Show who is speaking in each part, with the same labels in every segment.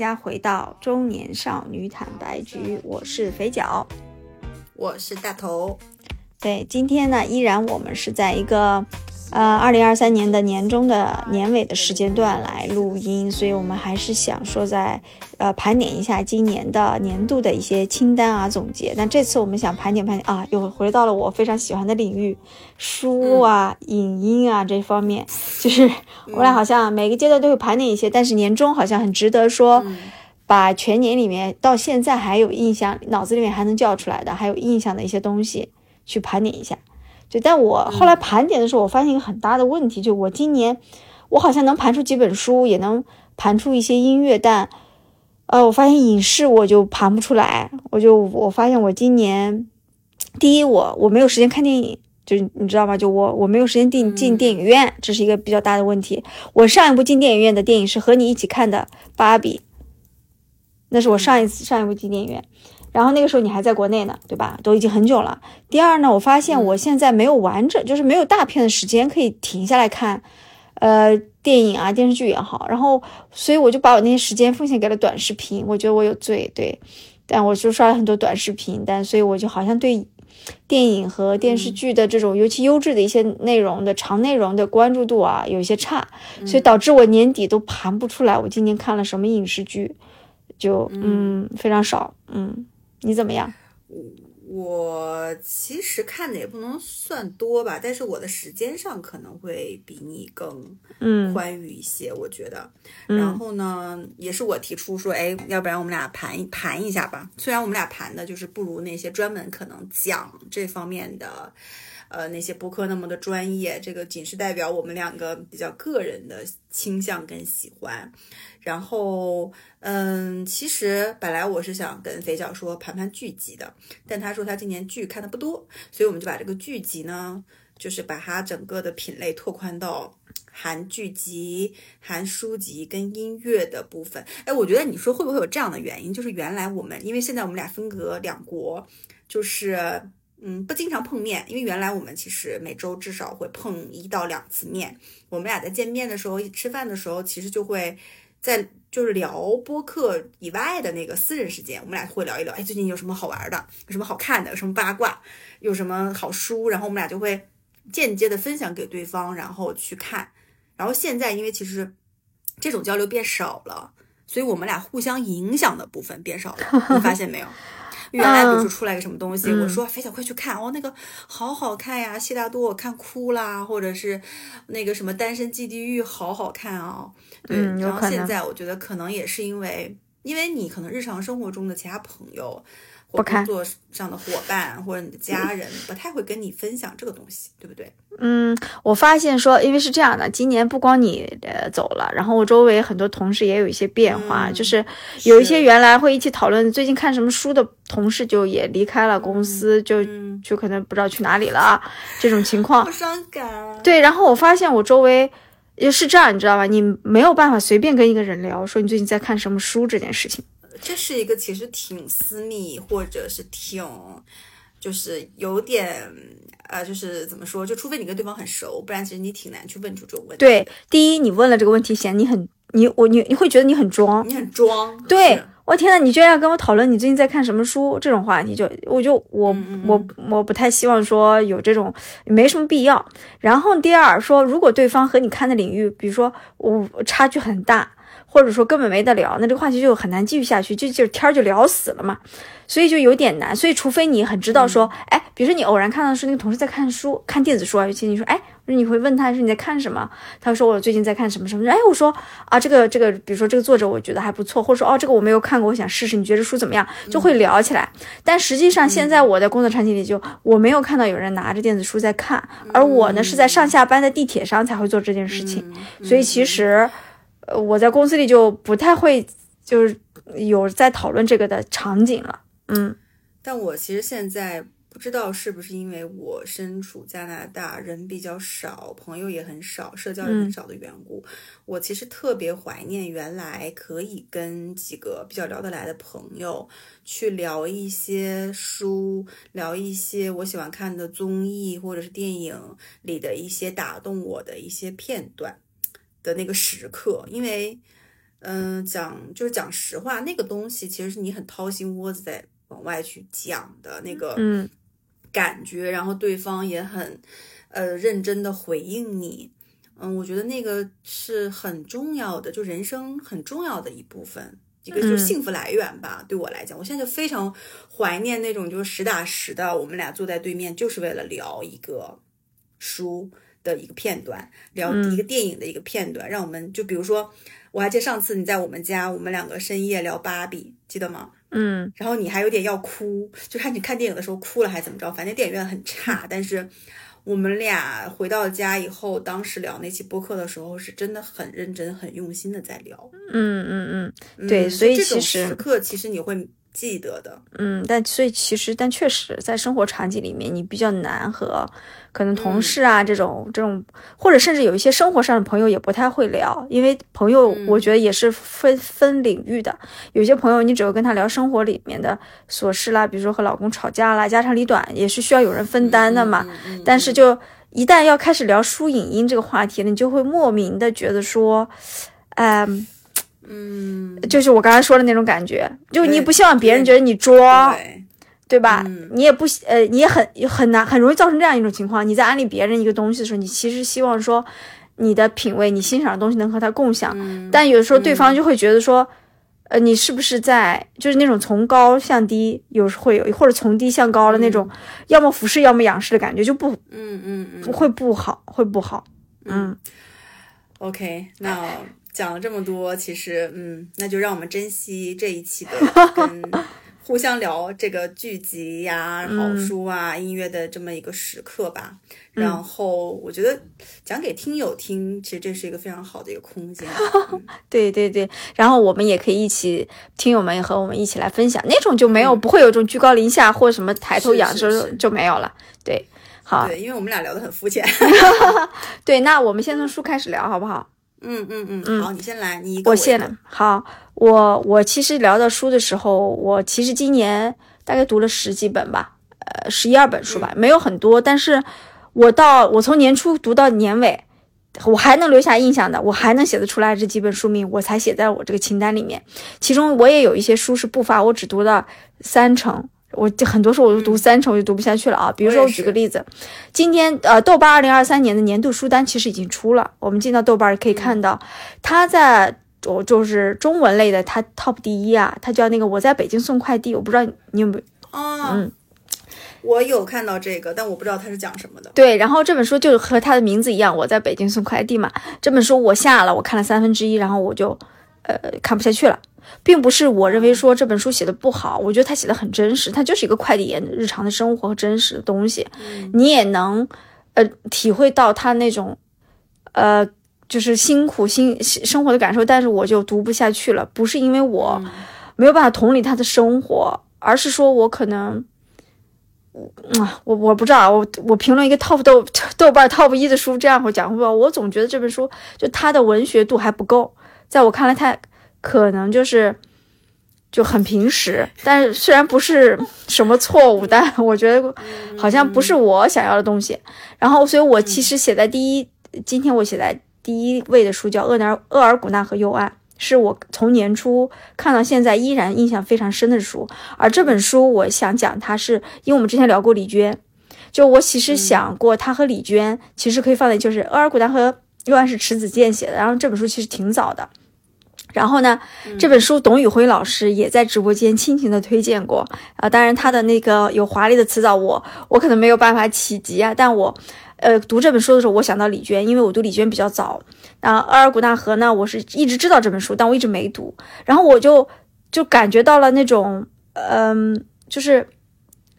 Speaker 1: 大家回到中年少女坦白局，我是肥脚，
Speaker 2: 我是大头。
Speaker 1: 对，今天呢，依然我们是在一个。呃，二零二三年的年终的年尾的时间段来录音，所以我们还是想说在呃盘点一下今年的年度的一些清单啊总结。那这次我们想盘点盘点啊，又回到了我非常喜欢的领域，书啊、影音啊这方面，就是我俩好像每个阶段都会盘点一些，但是年终好像很值得说，把全年里面到现在还有印象，脑子里面还能叫出来的，还有印象的一些东西去盘点一下。就但我后来盘点的时候，我发现一个很大的问题，就我今年，我好像能盘出几本书，也能盘出一些音乐，但，呃，我发现影视我就盘不出来。我就我发现我今年，第一，我我没有时间看电影，就是你知道吗？就我我没有时间进进电影院，这是一个比较大的问题。我上一部进电影院的电影是和你一起看的《芭比》，那是我上一次上一部进电影院。然后那个时候你还在国内呢，对吧？都已经很久了。第二呢，我发现我现在没有完整，就是没有大片的时间可以停下来看，呃，电影啊、电视剧也好。然后，所以我就把我那些时间奉献给了短视频。我觉得我有罪，对，但我就刷了很多短视频。但所以我就好像对电影和电视剧的这种尤其优质的一些内容的长内容的关注度啊，有一些差，所以导致我年底都盘不出来我今年看了什么影视剧，就嗯非常少，嗯。你怎么样？
Speaker 2: 我其实看的也不能算多吧，但是我的时间上可能会比你更嗯宽裕一些，我觉得。然后呢，也是我提出说，哎，要不然我们俩盘一盘一下吧。虽然我们俩盘的就是不如那些专门可能讲这方面的。呃，那些播客那么的专业，这个仅是代表我们两个比较个人的倾向跟喜欢。然后，嗯，其实本来我是想跟肥脚说盘盘剧集的，但他说他今年剧看的不多，所以我们就把这个剧集呢，就是把它整个的品类拓宽到含剧集、含书籍跟音乐的部分。哎，我觉得你说会不会有这样的原因？就是原来我们因为现在我们俩分隔两国，就是。嗯，不经常碰面，因为原来我们其实每周至少会碰一到两次面。我们俩在见面的时候、吃饭的时候，其实就会在就是聊播客以外的那个私人时间，我们俩会聊一聊，哎，最近有什么好玩的，有什么好看的，有什么八卦，有什么好书，然后我们俩就会间接的分享给对方，然后去看。然后现在因为其实这种交流变少了，所以我们俩互相影响的部分变少了，你发现没有？原来比如说出来个什么东西，我说飞小快去看哦，那个好好看呀，谢大多我看哭啦，或者是那个什么单身即地狱好好看啊，对，然后现在我觉得可能也是因为，因为你可能日常生活中的其他朋友。或工作上的伙伴或者你的家人不太会跟你分享这个东西，对不对？
Speaker 1: 嗯，我发现说，因为是这样的，今年不光你呃走了，然后我周围很多同事也有一些变化，就是有一些原来会一起讨论最近看什么书的同事就也离开了公司，就就可能不知道去哪里了，这种情况。
Speaker 2: 好伤感。
Speaker 1: 对，然后我发现我周围也是这样，你知道吧？你没有办法随便跟一个人聊说你最近在看什么书这件事情。
Speaker 2: 这是一个其实挺私密，或者是挺，就是有点，呃，就是怎么说？就除非你跟对方很熟，不然其实你挺难去问出这种问题。
Speaker 1: 对，第一，你问了这个问题，显得你很，你我你你会觉得你很装，
Speaker 2: 你很装。
Speaker 1: 对，我天呐，你居然要跟我讨论你最近在看什么书这种话题，就我就我我我不太希望说有这种，没什么必要。然后第二，说如果对方和你看的领域，比如说我差距很大。或者说根本没得聊，那这个话题就很难继续下去，就就天儿就聊死了嘛，所以就有点难。所以除非你很知道说，哎，比如说你偶然看到是那个同事在看书，看电子书啊，尤其你说，哎，你会问他说你在看什么？他说我最近在看什么什么。哎，我说啊，这个这个，比如说这个作者我觉得还不错，或者说哦，这个我没有看过，我想试试，你觉得书怎么样？就会聊起来。但实际上现在我的工作场景里，就我没有看到有人拿着电子书在看，而我呢是在上下班的地铁上才会做这件事情。所以其实。呃，我在公司里就不太会，就是有在讨论这个的场景了。嗯，
Speaker 2: 但我其实现在不知道是不是因为我身处加拿大，人比较少，朋友也很少，社交也很少的缘故，我其实特别怀念原来可以跟几个比较聊得来的朋友去聊一些书，聊一些我喜欢看的综艺或者是电影里的一些打动我的一些片段。的那个时刻，因为嗯，讲就是讲实话，那个东西其实是你很掏心窝子在往外去讲的那个感觉，然后对方也很呃认真的回应你。嗯，我觉得那个是很重要的，就人生很重要的一部分，一个就是幸福来源吧。对我来讲，我现在就非常怀念那种就是实打实的，我们俩坐在对面，就是为了聊一个书的一个片段，聊一个电影的一个片段，让我们就比如说，我还记得上次你在我们家，我们两个深夜聊芭比，记得吗？
Speaker 1: 嗯，
Speaker 2: 然后你还有点要哭，就看你看电影的时候哭了还是怎么着，反正电影院很差，但是。我们俩回到家以后，当时聊那期播客的时候，是真的很认真、很用心的在聊。
Speaker 1: 嗯嗯嗯，对，所以其实
Speaker 2: 时刻其实你会。记得的，
Speaker 1: 嗯，但所以其实，但确实在生活场景里面，你比较难和可能同事啊这种这种，或者甚至有一些生活上的朋友也不太会聊，因为朋友我觉得也是分分领域的，有些朋友你只会跟他聊生活里面的琐事啦，比如说和老公吵架啦，家长里短也是需要有人分担的嘛。但是就一旦要开始聊书影音这个话题了，你就会莫名的觉得说，嗯。
Speaker 2: 嗯，
Speaker 1: 就是我刚才说的那种感觉，就你不希望别人觉得你装，对。吧？你也不呃，你也很很难，很容易造成这样一种情况。你在安利别人一个东西的时候，你其实希望说你的品味、你欣赏的东西能和他共享，但有的时候对方就会觉得说，呃，你是不是在就是那种从高向低，有时会有或者从低向高的那种，要么俯视，要么仰视的感觉，就不，
Speaker 2: 嗯嗯
Speaker 1: 嗯，会不好，会不好。嗯
Speaker 2: ，OK，那。讲了这么多，其实，嗯，那就让我们珍惜这一期的 跟互相聊这个剧集呀、好书啊、音乐的这么一个时刻吧。然后，我觉得讲给听友听，其实这是一个非常好的一个空间。
Speaker 1: 对对对，然后我们也可以一起，听友们也和我们一起来分享，那种就没有不会有种居高临下或者什么抬头仰视就没有了。对，好，
Speaker 2: 对，因为我们俩聊得很肤浅。
Speaker 1: 对，那我们先从书开始聊，好不好？
Speaker 2: 嗯嗯嗯，嗯好，你先来，你我
Speaker 1: 先来。好，我我其实聊到书的时候，我其实今年大概读了十几本吧，呃，十一二本书吧，没有很多。但是，我到我从年初读到年尾，我还能留下印象的，我还能写得出来这几本书名，我才写在我这个清单里面。其中我也有一些书是不发，我只读了三成。我很多时候我都读三成我就读不下去了啊！比如说我举个例子，今天呃豆瓣二零二三年的年度书单其实已经出了，我们进到豆瓣可以看到，它在我就是中文类的它 top 第一啊，它叫那个我在北京送快递，我不知道你有没有
Speaker 2: 啊？嗯，我有看到这个，但我不知道它是讲什么的。
Speaker 1: 对，然后这本书就和它的名字一样，我在北京送快递嘛。这本书我下了，我看了三分之一，然后我就呃看不下去了。并不是我认为说这本书写的不好，我觉得他写的很真实，他就是一个快递员日常的生活和真实的东西，你也能呃体会到他那种呃就是辛苦辛生活的感受，但是我就读不下去了，不是因为我没有办法同理他的生活，而是说我可能，啊我我不知道，我我评论一个 top 豆豆瓣 top 一的书这样会讲会不？我总觉得这本书就它的文学度还不够，在我看来他。可能就是就很平时，但是虽然不是什么错误，但我觉得好像不是我想要的东西。然后，所以我其实写在第一，今天我写在第一位的书叫《厄尔厄尔古纳河右岸》，是我从年初看到现在依然印象非常深的书。而这本书，我想讲它是因为我们之前聊过李娟，就我其实想过他和李娟其实可以放在就是《厄尔古纳和右岸》是迟子建写的，然后这本书其实挺早的。然后呢，这本书董宇辉老师也在直播间倾情的推荐过啊。当然，他的那个有华丽的词藻，我我可能没有办法企及啊。但我，呃，读这本书的时候，我想到李娟，因为我读李娟比较早。那《额尔古纳河呢，我是一直知道这本书，但我一直没读。然后我就就感觉到了那种，嗯，就是。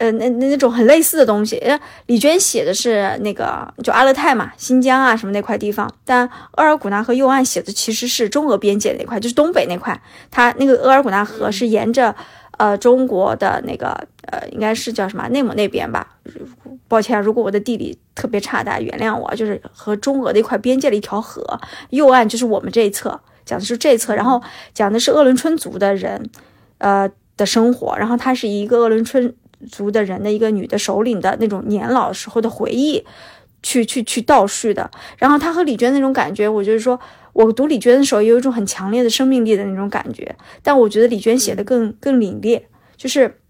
Speaker 1: 呃，那那那种很类似的东西，李娟写的是那个就阿勒泰嘛，新疆啊什么那块地方，但额尔古纳河右岸写的其实是中俄边界那块，就是东北那块。它那个额尔古纳河是沿着呃中国的那个呃，应该是叫什么内蒙那边吧？抱歉，如果我的地理特别差，大家原谅我。就是和中俄的一块边界的一条河，右岸就是我们这一侧，讲的是这一侧，然后讲的是鄂伦春族的人呃的生活，然后它是一个鄂伦春。族的人的一个女的首领的那种年老时候的回忆，去去去倒叙的。然后他和李娟那种感觉，我就是说，我读李娟的时候，有一种很强烈的生命力的那种感觉。但我觉得李娟写的更更凛冽，就是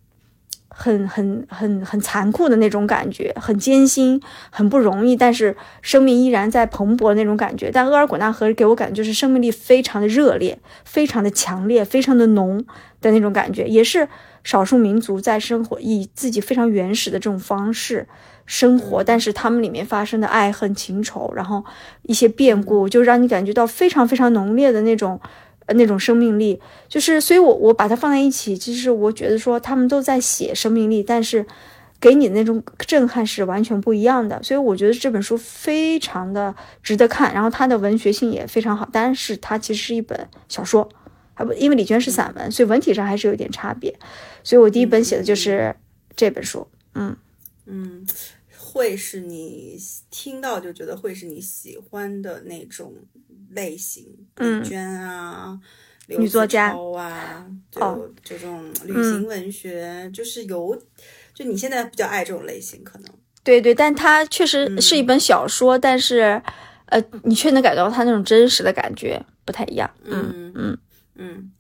Speaker 1: 很很很很残酷的那种感觉，很艰辛，很不容易。但是生命依然在蓬勃那种感觉。但额尔古纳河给我感觉就是生命力非常的热烈，非常的强烈，非常的浓的那种感觉，也是少数民族在生活以自己非常原始的这种方式。生活，但是他们里面发生的爱恨情仇，然后一些变故，就让你感觉到非常非常浓烈的那种，那种生命力。就是，所以我我把它放在一起，其实我觉得说他们都在写生命力，但是给你的那种震撼是完全不一样的。所以我觉得这本书非常的值得看，然后它的文学性也非常好。但是它其实是一本小说，还不因为李娟是散文，所以文体上还是有点差别。所以我第一本写的就是这本书。嗯
Speaker 2: 嗯。会是你听到就觉得会是你喜欢的那种类型，李娟啊，
Speaker 1: 女作家
Speaker 2: 啊，就这种旅行文学，就是有，就你现在比较爱这种类型，可能
Speaker 1: 对对，但它确实是一本小说，但是呃，你却能感觉到它那种真实的感觉不太一样。
Speaker 2: 嗯嗯嗯，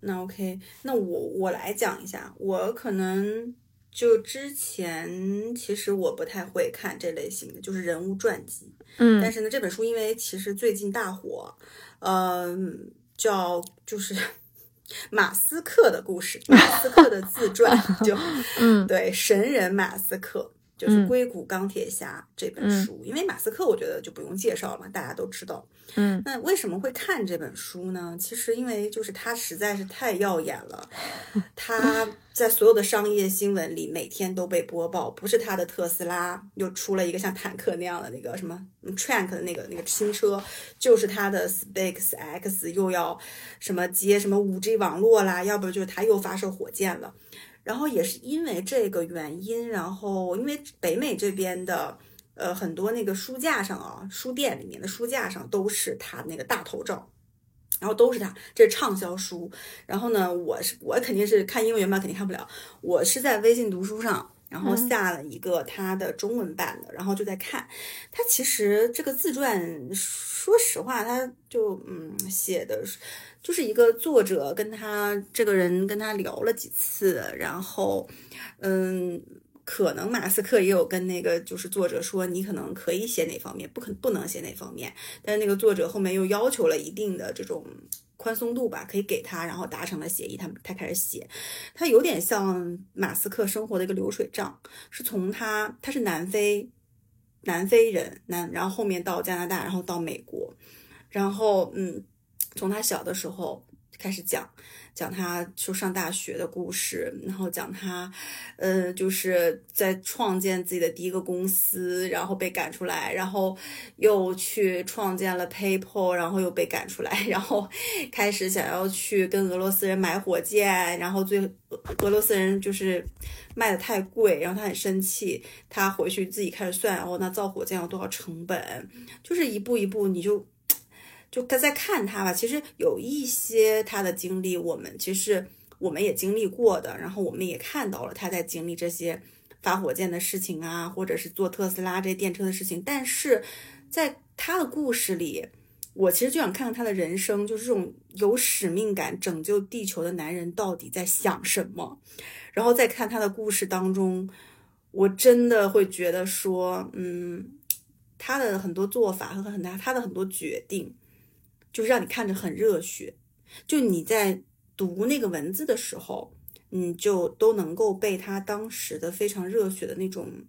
Speaker 2: 那 OK，那我我来讲一下，我可能。就之前其实我不太会看这类型的，就是人物传记。
Speaker 1: 嗯，
Speaker 2: 但是呢，这本书因为其实最近大火，嗯，叫就是 马斯克的故事，马斯克的自传，就
Speaker 1: 嗯，
Speaker 2: 对，神人马斯克。就是《硅谷钢铁侠》这本书，因为马斯克，我觉得就不用介绍了嘛，大家都知道。
Speaker 1: 嗯，
Speaker 2: 那为什么会看这本书呢？其实因为就是他实在是太耀眼了，他在所有的商业新闻里每天都被播报，不是他的特斯拉又出了一个像坦克那样的那个什么 Trank 的那个那个新车，就是他的 Space X 又要什么接什么五 G 网络啦，要不就是他又发射火箭了。然后也是因为这个原因，然后因为北美这边的呃很多那个书架上啊，书店里面的书架上都是他那个大头照，然后都是他，这是畅销书。然后呢，我是我肯定是看英文原版肯定看不了，我是在微信读书上，然后下了一个他的中文版的，然后就在看。他其实这个自传，说实话，他就嗯写的是。就是一个作者跟他这个人跟他聊了几次，然后，嗯，可能马斯克也有跟那个就是作者说，你可能可以写哪方面，不可不能写哪方面，但是那个作者后面又要求了一定的这种宽松度吧，可以给他，然后达成了协议，他他开始写，他有点像马斯克生活的一个流水账，是从他他是南非南非人，南然后后面到加拿大，然后到美国，然后嗯。从他小的时候开始讲，讲他就上大学的故事，然后讲他，呃，就是在创建自己的第一个公司，然后被赶出来，然后又去创建了 PayPal，然后又被赶出来，然后开始想要去跟俄罗斯人买火箭，然后最俄罗斯人就是卖的太贵，然后他很生气，他回去自己开始算，哦，那造火箭要多少成本，就是一步一步你就。就他在看他吧，其实有一些他的经历，我们其实我们也经历过的，然后我们也看到了他在经历这些发火箭的事情啊，或者是做特斯拉这电车的事情。但是在他的故事里，我其实就想看看他的人生，就是这种有使命感、拯救地球的男人到底在想什么。然后再看他的故事当中，我真的会觉得说，嗯，他的很多做法和很大他的很多决定。就是让你看着很热血，就你在读那个文字的时候，你就都能够被他当时的非常热血的那种，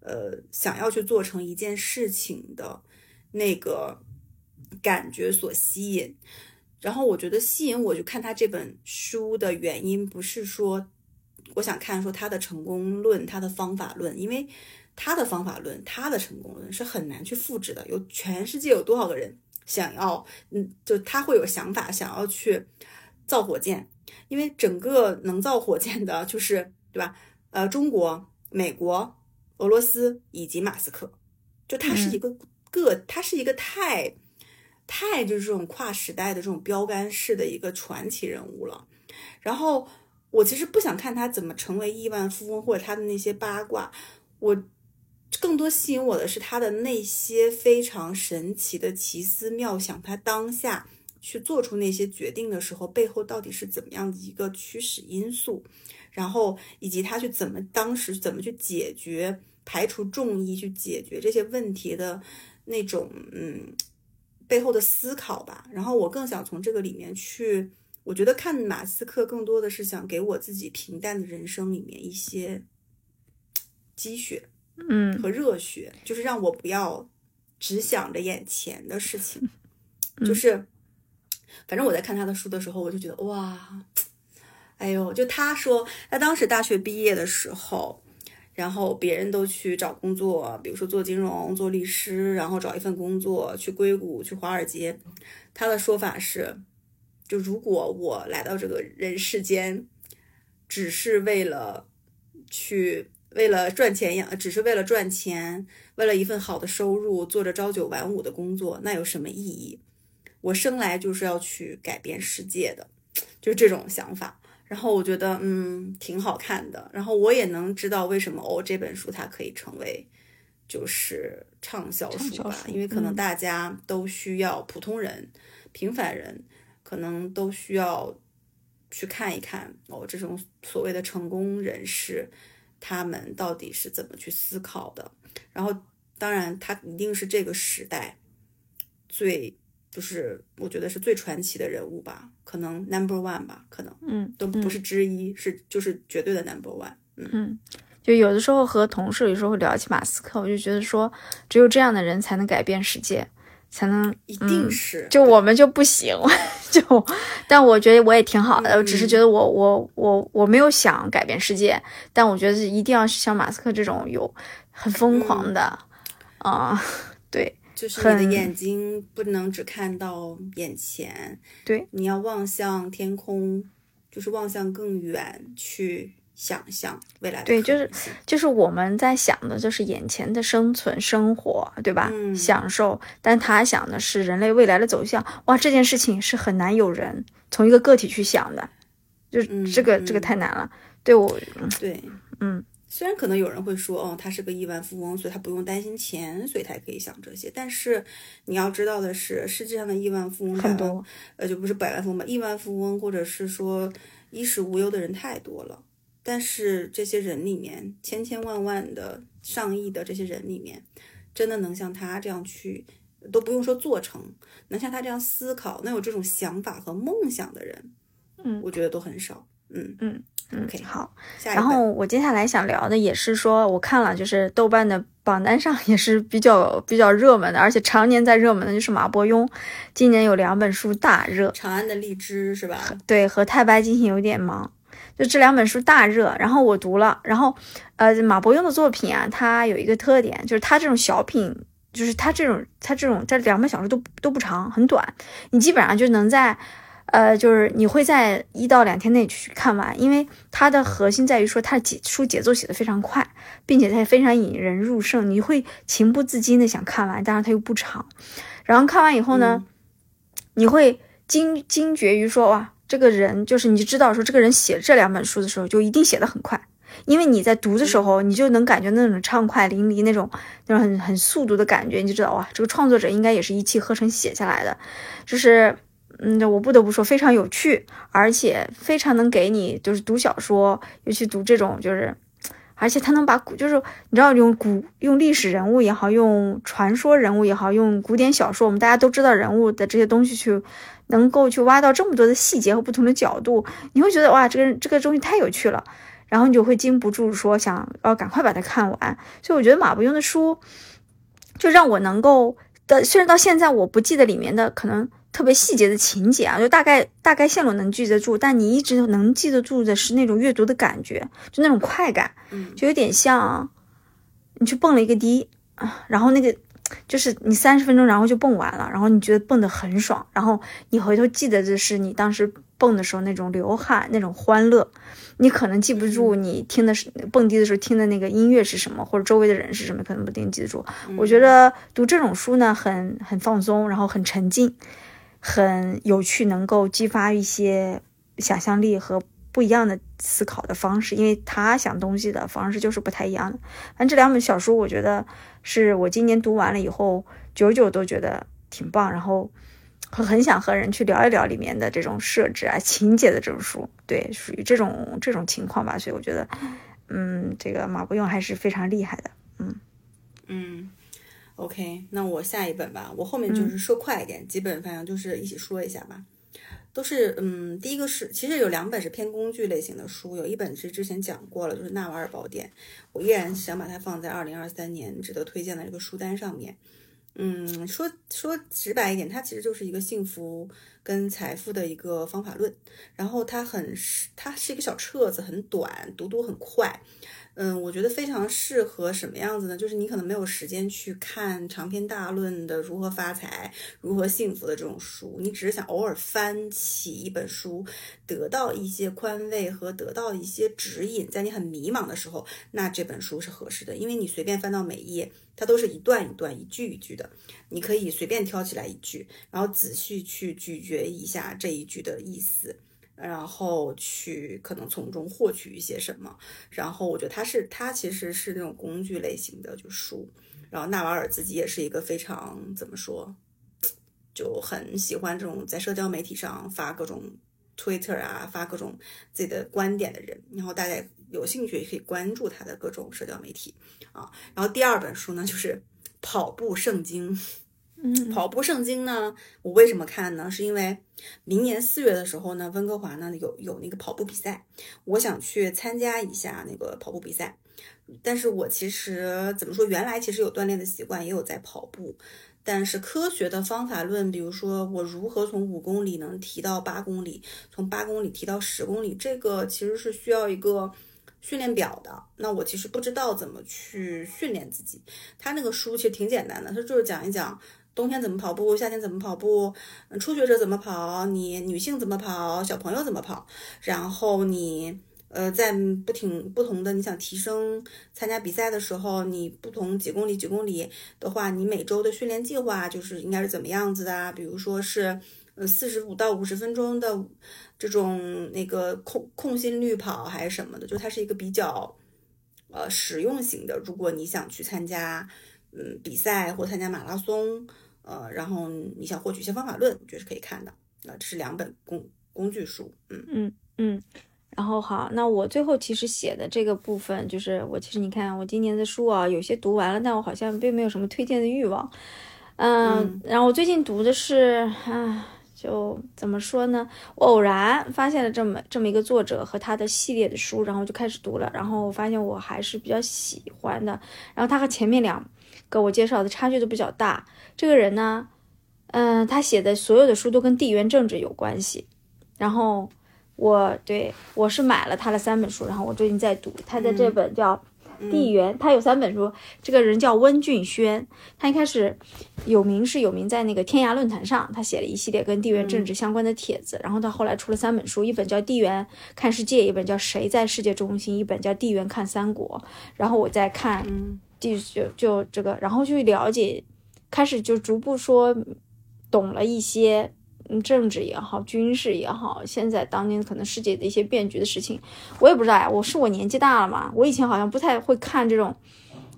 Speaker 2: 呃，想要去做成一件事情的那个感觉所吸引。然后我觉得吸引我去看他这本书的原因，不是说我想看说他的成功论、他的方法论，因为他的方法论、他的成功论是很难去复制的。有全世界有多少个人？想要，嗯，就他会有想法，想要去造火箭，因为整个能造火箭的，就是对吧？呃，中国、美国、俄罗斯以及马斯克，就他是一个个，他是一个太太就是这种跨时代的这种标杆式的一个传奇人物了。然后我其实不想看他怎么成为亿万富翁或者他的那些八卦，我更多吸引我的是他的那些非常神奇的奇思妙想，他当下去做出那些决定的时候，背后到底是怎么样的一个驱使因素，然后以及他去怎么当时怎么去解决，排除众议去解决这些问题的那种嗯背后的思考吧。然后我更想从这个里面去，我觉得看马斯克更多的是想给我自己平淡的人生里面一些积雪。
Speaker 1: 嗯，
Speaker 2: 和热血，就是让我不要只想着眼前的事情。就是，反正我在看他的书的时候，我就觉得哇，哎呦，就他说他当时大学毕业的时候，然后别人都去找工作，比如说做金融、做律师，然后找一份工作去硅谷、去华尔街。他的说法是，就如果我来到这个人世间，只是为了去。为了赚钱养，只是为了赚钱，为了一份好的收入，做着朝九晚五的工作，那有什么意义？我生来就是要去改变世界的，就是这种想法。然后我觉得，嗯，挺好看的。然后我也能知道为什么哦，这本书它可以成为就是畅销书吧，因为可能大家都需要，普通人、平凡人可能都需要去看一看哦，这种所谓的成功人士。他们到底是怎么去思考的？然后，当然，他一定是这个时代最，就是我觉得是最传奇的人物吧，可能 number one 吧，可能，
Speaker 1: 嗯，
Speaker 2: 都不是之一，是就是绝对的 number one。
Speaker 1: 嗯，就有的时候和同事有时候会聊起马斯克，我就觉得说，只有这样的人才能改变世界。才能
Speaker 2: 一定是，
Speaker 1: 就我们就不行，就，但我觉得我也挺好的，我只是觉得我我我我没有想改变世界，但我觉得一定要像马斯克这种有很疯狂的，啊，对，
Speaker 2: 就是你的眼睛不能只看到眼前，
Speaker 1: 对，
Speaker 2: 你要望向天空，就是望向更远去。想象未来
Speaker 1: 对，就是就是我们在想的，就是眼前的生存生活，对吧？享受，但他想的是人类未来的走向。哇，这件事情是很难有人从一个个体去想的，就这个这个太难了。对我，
Speaker 2: 对，
Speaker 1: 嗯，
Speaker 2: 虽然可能有人会说，哦，他是个亿万富翁，所以他不用担心钱，所以他可以想这些。但是你要知道的是，世界上的亿万富翁
Speaker 1: 很多，
Speaker 2: 呃，就不是百万富翁吧？亿万富翁或者是说衣食无忧的人太多了。但是这些人里面，千千万万的、上亿的这些人里面，真的能像他这样去，都不用说做成，能像他这样思考，能有这种想法和梦想的人，
Speaker 1: 嗯，
Speaker 2: 我觉得都很少。嗯
Speaker 1: 嗯
Speaker 2: ，OK，
Speaker 1: 好。然后我接下来想聊的也是说，我看了就是豆瓣的榜单上也是比较比较热门的，而且常年在热门的就是马伯庸，今年有两本书大热，《
Speaker 2: 长安的荔枝》是吧？
Speaker 1: 对，和《太白金星有点忙》。就这两本书大热，然后我读了，然后，呃，马伯庸的作品啊，他有一个特点，就是他这种小品，就是他这种他这种这两本小说都都不长，很短，你基本上就能在，呃，就是你会在一到两天内去看完，因为它的核心在于说，它的节书节奏写的非常快，并且它也非常引人入胜，你会情不自禁的想看完，但是它又不长，然后看完以后呢，你会惊惊觉于说哇。这个人就是你知道说这个人写这两本书的时候就一定写的很快，因为你在读的时候你就能感觉那种畅快淋漓那种那种很很速读的感觉，你就知道哇，这个创作者应该也是一气呵成写下来的。就是嗯，我不得不说非常有趣，而且非常能给你就是读小说，尤其读这种就是，而且他能把古就是你知道用古用历史人物也好，用传说人物也好，用古典小说我们大家都知道人物的这些东西去。能够去挖到这么多的细节和不同的角度，你会觉得哇，这个这个东西太有趣了，然后你就会禁不住说想要赶快把它看完。所以我觉得马伯庸的书，就让我能够的，虽然到现在我不记得里面的可能特别细节的情节啊，就大概大概线路能记得住，但你一直能记得住的是那种阅读的感觉，就那种快感，就有点像你去蹦了一个迪啊，然后那个。就是你三十分钟，然后就蹦完了，然后你觉得蹦得很爽，然后你回头记得的是你当时蹦的时候那种流汗、那种欢乐，你可能记不住你听的是蹦迪的时候听的那个音乐是什么，或者周围的人是什么，可能不一定记得住。我觉得读这种书呢，很很放松，然后很沉浸，很有趣，能够激发一些想象力和不一样的思考的方式，因为他想东西的方式就是不太一样的。反正这两本小书，我觉得是我今年读完了以后，久久都觉得挺棒，然后很想和人去聊一聊里面的这种设置啊、情节的这种书，对，属于这种这种情况吧。所以我觉得，嗯，这个马伯庸还是非常厉害的，嗯
Speaker 2: 嗯。OK，那我下一本吧，我后面就是说快一点，几本反正就是一起说一下吧。都是嗯，第一个是其实有两本是偏工具类型的书，有一本是之前讲过了，就是《纳瓦尔宝典》，我依然想把它放在二零二三年值得推荐的这个书单上面。嗯，说说直白一点，它其实就是一个幸福跟财富的一个方法论，然后它很它是一个小册子，很短，读读很快。嗯，我觉得非常适合什么样子呢？就是你可能没有时间去看长篇大论的如何发财、如何幸福的这种书，你只是想偶尔翻起一本书，得到一些宽慰和得到一些指引，在你很迷茫的时候，那这本书是合适的，因为你随便翻到每一页，它都是一段一段、一句一句的，你可以随便挑起来一句，然后仔细去咀嚼一下这一句的意思。然后去可能从中获取一些什么，然后我觉得他是他其实是那种工具类型的就书，然后纳瓦尔自己也是一个非常怎么说，就很喜欢这种在社交媒体上发各种 Twitter 啊，发各种自己的观点的人，然后大家有兴趣也可以关注他的各种社交媒体啊。然后第二本书呢就是跑步圣经。
Speaker 1: 嗯，
Speaker 2: 跑步圣经呢？我为什么看呢？是因为明年四月的时候呢，温哥华呢有有那个跑步比赛，我想去参加一下那个跑步比赛。但是我其实怎么说，原来其实有锻炼的习惯，也有在跑步。但是科学的方法论，比如说我如何从五公里能提到八公里，从八公里提到十公里，这个其实是需要一个训练表的。那我其实不知道怎么去训练自己。他那个书其实挺简单的，他就是讲一讲。冬天怎么跑步？夏天怎么跑步？初学者怎么跑？你女性怎么跑？小朋友怎么跑？然后你呃，在不挺不同的，你想提升参加比赛的时候，你不同几公里几公里的话，你每周的训练计划就是应该是怎么样子的？比如说是呃四十五到五十分钟的这种那个控控心率跑还是什么的？就它是一个比较呃实用型的。如果你想去参加嗯比赛或参加马拉松。呃，然后你想获取一些方法论，我觉得是可以看的。啊这是两本工工具书，
Speaker 1: 嗯嗯嗯。然后好，那我最后其实写的这个部分，就是我其实你看我今年的书啊，有些读完了，但我好像并没有什么推荐的欲望。嗯，然后我最近读的是，啊，就怎么说呢？我偶然发现了这么这么一个作者和他的系列的书，然后就开始读了，然后我发现我还是比较喜欢的。然后他和前面两。跟我介绍的差距都比较大。这个人呢，嗯，他写的所有的书都跟地缘政治有关系。然后我对我是买了他的三本书，然后我最近在读他的这本叫《地缘》，他有三本书。这个人叫温俊轩，他一开始有名是有名在那个天涯论坛上，他写了一系列跟地缘政治相关的帖子。然后他后来出了三本书，一本叫《地缘看世界》，一本叫《谁在世界中心》，一本叫《地缘看三国》。然后我在看。就就就这个，然后去了解，开始就逐步说懂了一些，嗯，政治也好，军事也好，现在当今可能世界的一些变局的事情，我也不知道呀。我是我年纪大了嘛，我以前好像不太会看这种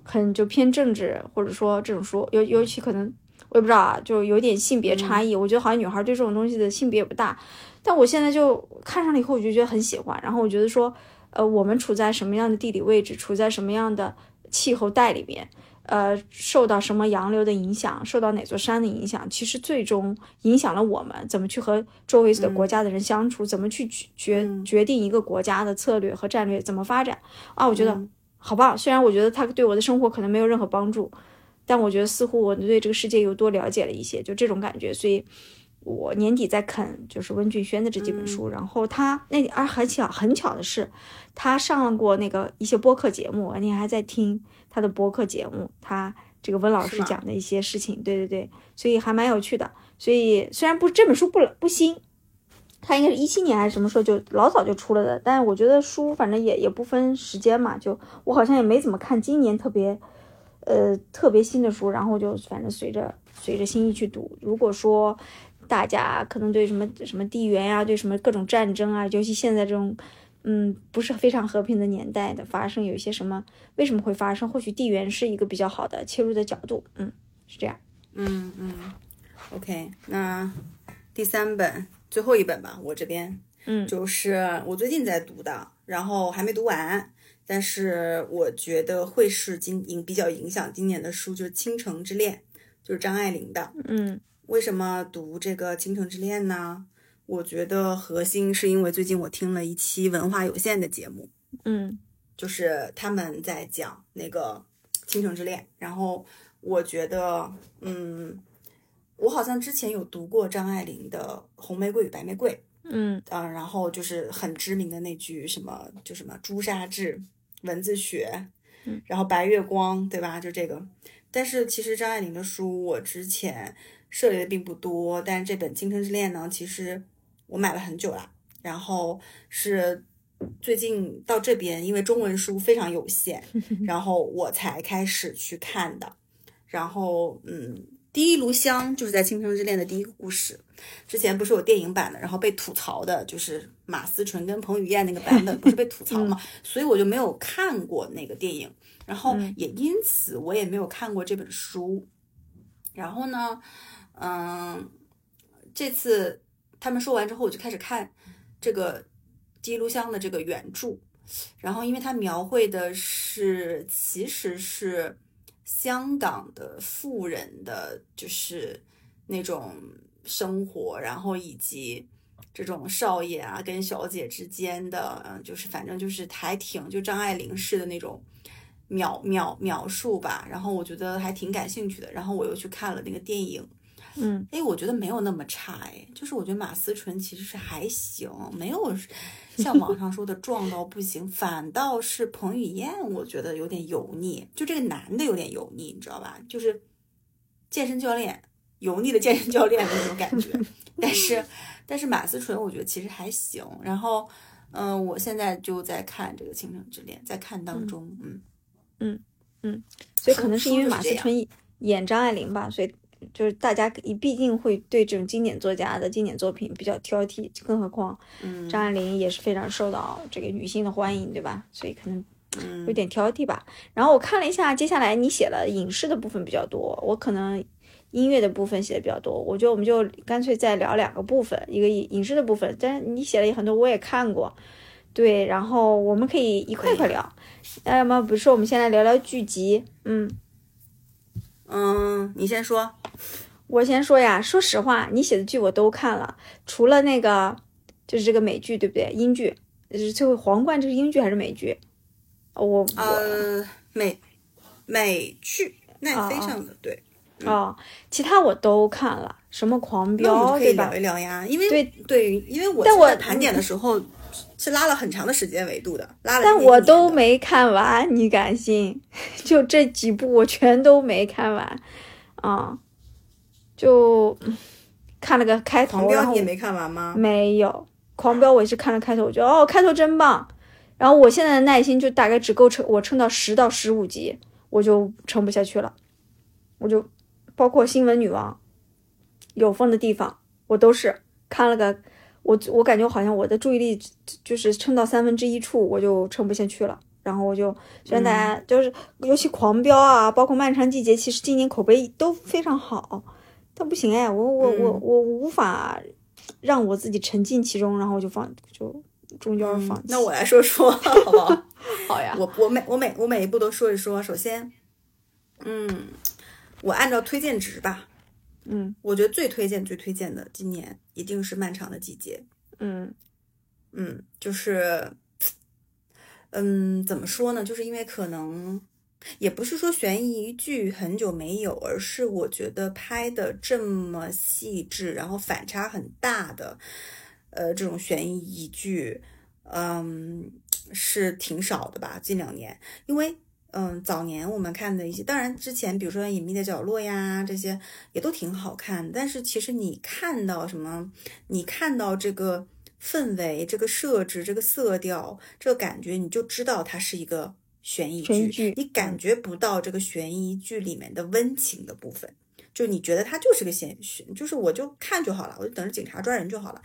Speaker 1: 很就偏政治或者说这种书，尤尤其可能我也不知道啊，就有点性别差异。我觉得好像女孩对这种东西的性别也不大，但我现在就看上了以后，我就觉得很喜欢。然后我觉得说，呃，我们处在什么样的地理位置，处在什么样的。气候带里面，呃，受到什么洋流的影响，受到哪座山的影响，其实最终影响了我们怎么去和周围的国家的人相处，怎么去决决定一个国家的策略和战略怎么发展啊？我觉得好棒。虽然我觉得它对我的生活可能没有任何帮助，但我觉得似乎我对这个世界又多了解了一些，就这种感觉。所以。我年底在啃，就是温俊轩的这几本书，然后他那而很巧很巧的是，他上了过那个一些播客节目，你还在听他的播客节目，他这个温老师讲的一些事情，对对对，所以还蛮有趣的。所以虽然不这本书不不新，他应该是一七年还是什么时候就老早就出了的，但是我觉得书反正也也不分时间嘛，就我好像也没怎么看今年特别呃特别新的书，然后就反正随着随着心意去读。如果说大家可能对什么什么地缘呀，对什么各种战争啊，尤其现在这种嗯，不是非常和平的年代的发生，有一些什么为什么会发生？或许地缘是一个比较好的切入的角度。嗯，是这样。
Speaker 2: 嗯嗯，OK，那第三本最后一本吧，我这边，
Speaker 1: 嗯，
Speaker 2: 就是我最近在读的，然后还没读完，但是我觉得会是今影比较影响今年的书，就是《倾城之恋》，就是张爱玲的。
Speaker 1: 嗯，
Speaker 2: 为什么读这个《倾城之恋》呢？我觉得核心是因为最近我听了一期文化有限的节目，
Speaker 1: 嗯，
Speaker 2: 就是他们在讲那个《倾城之恋》，然后我觉得，嗯，我好像之前有读过张爱玲的《红玫瑰与白玫瑰》，
Speaker 1: 嗯
Speaker 2: 啊，然后就是很知名的那句什么，就什么朱砂痣、蚊子血，
Speaker 1: 嗯，
Speaker 2: 然后白月光，对吧？就这个。但是其实张爱玲的书我之前涉猎的并不多，但是这本《倾城之恋》呢，其实。我买了很久了，然后是最近到这边，因为中文书非常有限，然后我才开始去看的。然后，嗯，第一炉香就是在《倾城之恋》的第一个故事，之前不是有电影版的，然后被吐槽的，就是马思纯跟彭于晏那个版本不是被吐槽嘛，所以我就没有看过那个电影，然后也因此我也没有看过这本书。然后呢，嗯，这次。他们说完之后，我就开始看这个第一炉香的这个原著，然后因为它描绘的是其实是香港的富人的，就是那种生活，然后以及这种少爷啊跟小姐之间的，嗯，就是反正就是还挺就张爱玲式的那种描描描述吧，然后我觉得还挺感兴趣的，然后我又去看了那个电影。
Speaker 1: 嗯，
Speaker 2: 哎，我觉得没有那么差，哎，就是我觉得马思纯其实是还行，没有像网上说的壮到不行，反倒是彭于晏，我觉得有点油腻，就这个男的有点油腻，你知道吧？就是健身教练，油腻的健身教练的那种感觉。但是，但是马思纯我觉得其实还行。然后，嗯，我现在就在看这个《倾城之恋》，在看当中，
Speaker 1: 嗯嗯嗯，所以可能是因为马思纯演张爱玲吧，所以。就是大家一毕竟会对这种经典作家的经典作品比较挑剔，更何况，张爱玲也是非常受到这个女性的欢迎，对吧？所以可能有点挑剔吧。然后我看了一下，接下来你写了影视的部分比较多，我可能音乐的部分写的比较多。我觉得我们就干脆再聊两个部分，一个影影视的部分，但是你写了也很多，我也看过，对。然后我们可以一块块聊。那要么比如说我们先来聊聊剧集，嗯。
Speaker 2: 嗯，你先说，
Speaker 1: 我先说呀。说实话，你写的剧我都看了，除了那个，就是这个美剧，对不对？英剧，就是最后皇冠，这是英剧还是美剧？我
Speaker 2: 呃，美美剧，奈飞上的，对。
Speaker 1: 哦，其他我都看了，什么狂飙，
Speaker 2: 可以聊一聊呀。因为
Speaker 1: 对
Speaker 2: 对，因为我
Speaker 1: 在我
Speaker 2: 盘点的时候。是拉了很长的时间维度的，拉了。
Speaker 1: 但我都没看完，你敢信？就这几部我全都没看完，啊，就看了个开头。
Speaker 2: 狂飙也没看完吗？
Speaker 1: 没有，狂飙我也是看了开头，我觉得哦，开头真棒。然后我现在的耐心就大概只够撑我撑到十到十五集，我就撑不下去了。我就包括新闻女王，有风的地方，我都是看了个。我我感觉好像我的注意力就是撑到三分之一处，我就撑不下去了。然后我就虽然大家就是尤其狂飙啊，包括漫长季节，其实今年口碑都非常好，但不行哎，我我我我无法让我自己沉浸其中，然后我就放就中间放弃。
Speaker 2: 那我来说说 好不好？
Speaker 1: 好呀，
Speaker 2: 我我每我每我每一步都说一说。首先，嗯，我按照推荐值吧。
Speaker 1: 嗯，
Speaker 2: 我觉得最推荐、最推荐的今年一定是《漫长的季节》。
Speaker 1: 嗯
Speaker 2: 嗯，就是，嗯，怎么说呢？就是因为可能也不是说悬疑剧很久没有，而是我觉得拍的这么细致，然后反差很大的，呃，这种悬疑剧，嗯，是挺少的吧？近两年，因为。嗯，早年我们看的一些，当然之前比如说《隐秘的角落》呀，这些也都挺好看。但是其实你看到什么，你看到这个氛围、这个设置、这个色调、这个感觉，你就知道它是一个悬疑剧。你感觉不到这个悬疑剧里面的温情的部分，就你觉得它就是个悬悬，就是我就看就好了，我就等着警察抓人就好了。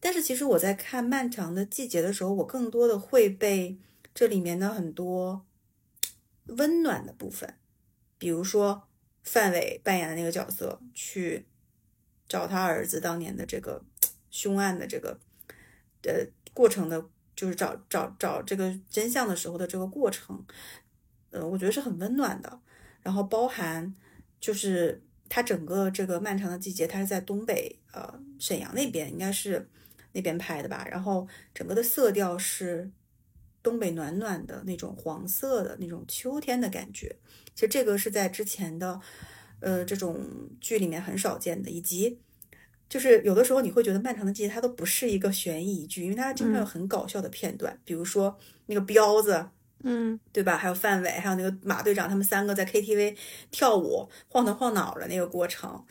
Speaker 2: 但是其实我在看《漫长的季节》的时候，我更多的会被这里面的很多温暖的部分，比如说范伟扮演的那个角色去找他儿子当年的这个凶案的这个呃过程的，就是找找找这个真相的时候的这个过程，呃，我觉得是很温暖的。然后包含就是它整个这个漫长的季节，它是在东北呃沈阳那边，应该是那边拍的吧。然后整个的色调是东北暖暖的那种黄色的那种秋天的感觉。其实这个是在之前的呃这种剧里面很少见的，以及就是有的时候你会觉得漫长的季节它都不是一个悬疑剧，因为它经常有很搞笑的片段，比如说那个彪子。
Speaker 1: 嗯，
Speaker 2: 对吧？还有范伟，还有那个马队长，他们三个在 KTV 跳舞晃头晃脑的那个过程，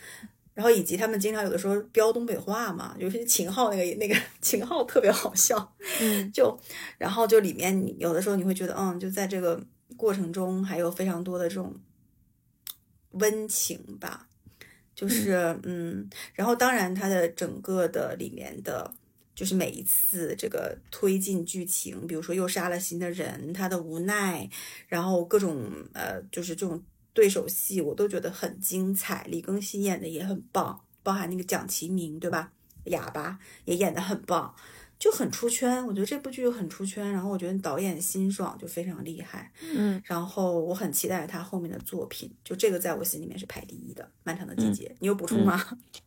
Speaker 2: 然后以及他们经常有的时候飙东北话嘛，尤其秦昊那个那个秦昊特别好笑，
Speaker 1: 嗯，
Speaker 2: 就然后就里面有的时候你会觉得，嗯，就在这个过程中还有非常多的这种温情吧，就是嗯，然后当然它的整个的里面的。就是每一次这个推进剧情，比如说又杀了新的人，他的无奈，然后各种呃，就是这种对手戏，我都觉得很精彩。李庚希演的也很棒，包含那个蒋奇明，对吧？哑巴也演得很棒，就很出圈。我觉得这部剧很出圈，然后我觉得导演辛爽就非常厉害，
Speaker 1: 嗯，
Speaker 2: 然后我很期待他后面的作品，就这个在我心里面是排第一的《漫长的季节》。你有补充吗？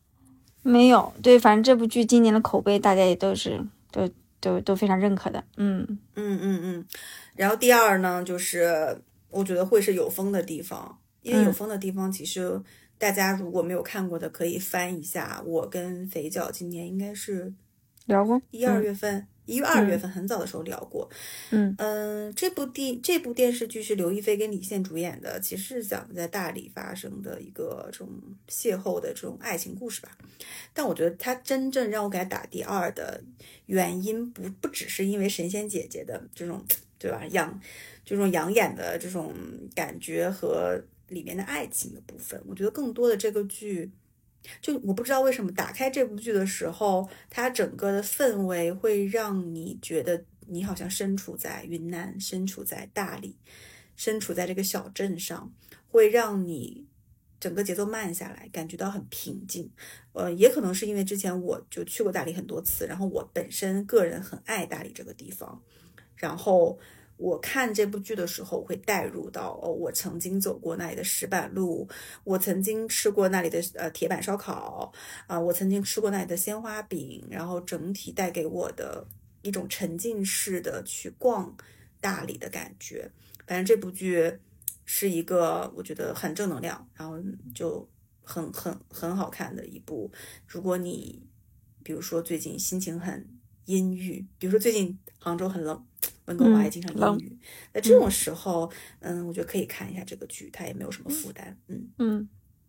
Speaker 1: 没有，对，反正这部剧今年的口碑大家也都是都都都非常认可的，嗯
Speaker 2: 嗯嗯嗯。然后第二呢，就是我觉得会是有风的地方，因为有风的地方，其实大家如果没有看过的，可以翻一下。我跟肥脚今年应该是
Speaker 1: 聊过
Speaker 2: 一二月份。一月二月份很早的时候聊过，
Speaker 1: 嗯
Speaker 2: 嗯，这部电这部电视剧是刘亦菲跟李现主演的，其实是讲在大理发生的一个这种邂逅的这种爱情故事吧。但我觉得它真正让我给它打第二的原因，不不只是因为神仙姐姐的这种对吧养这种养眼的这种感觉和里面的爱情的部分，我觉得更多的这个剧。就我不知道为什么打开这部剧的时候，它整个的氛围会让你觉得你好像身处在云南，身处在大理，身处在这个小镇上，会让你整个节奏慢下来，感觉到很平静。呃，也可能是因为之前我就去过大理很多次，然后我本身个人很爱大理这个地方，然后。我看这部剧的时候，会带入到哦，我曾经走过那里的石板路，我曾经吃过那里的呃铁板烧烤啊，我曾经吃过那里的鲜花饼，然后整体带给我的一种沉浸式的去逛大理的感觉。反正这部剧是一个我觉得很正能量，然后就很很很好看的一部。如果你比如说最近心情很阴郁，比如说最近杭州很冷。温哥华也经常阴雨，那这种时候，嗯，我觉得可以看一下这个剧，它也没有什么负担，嗯。
Speaker 1: 嗯，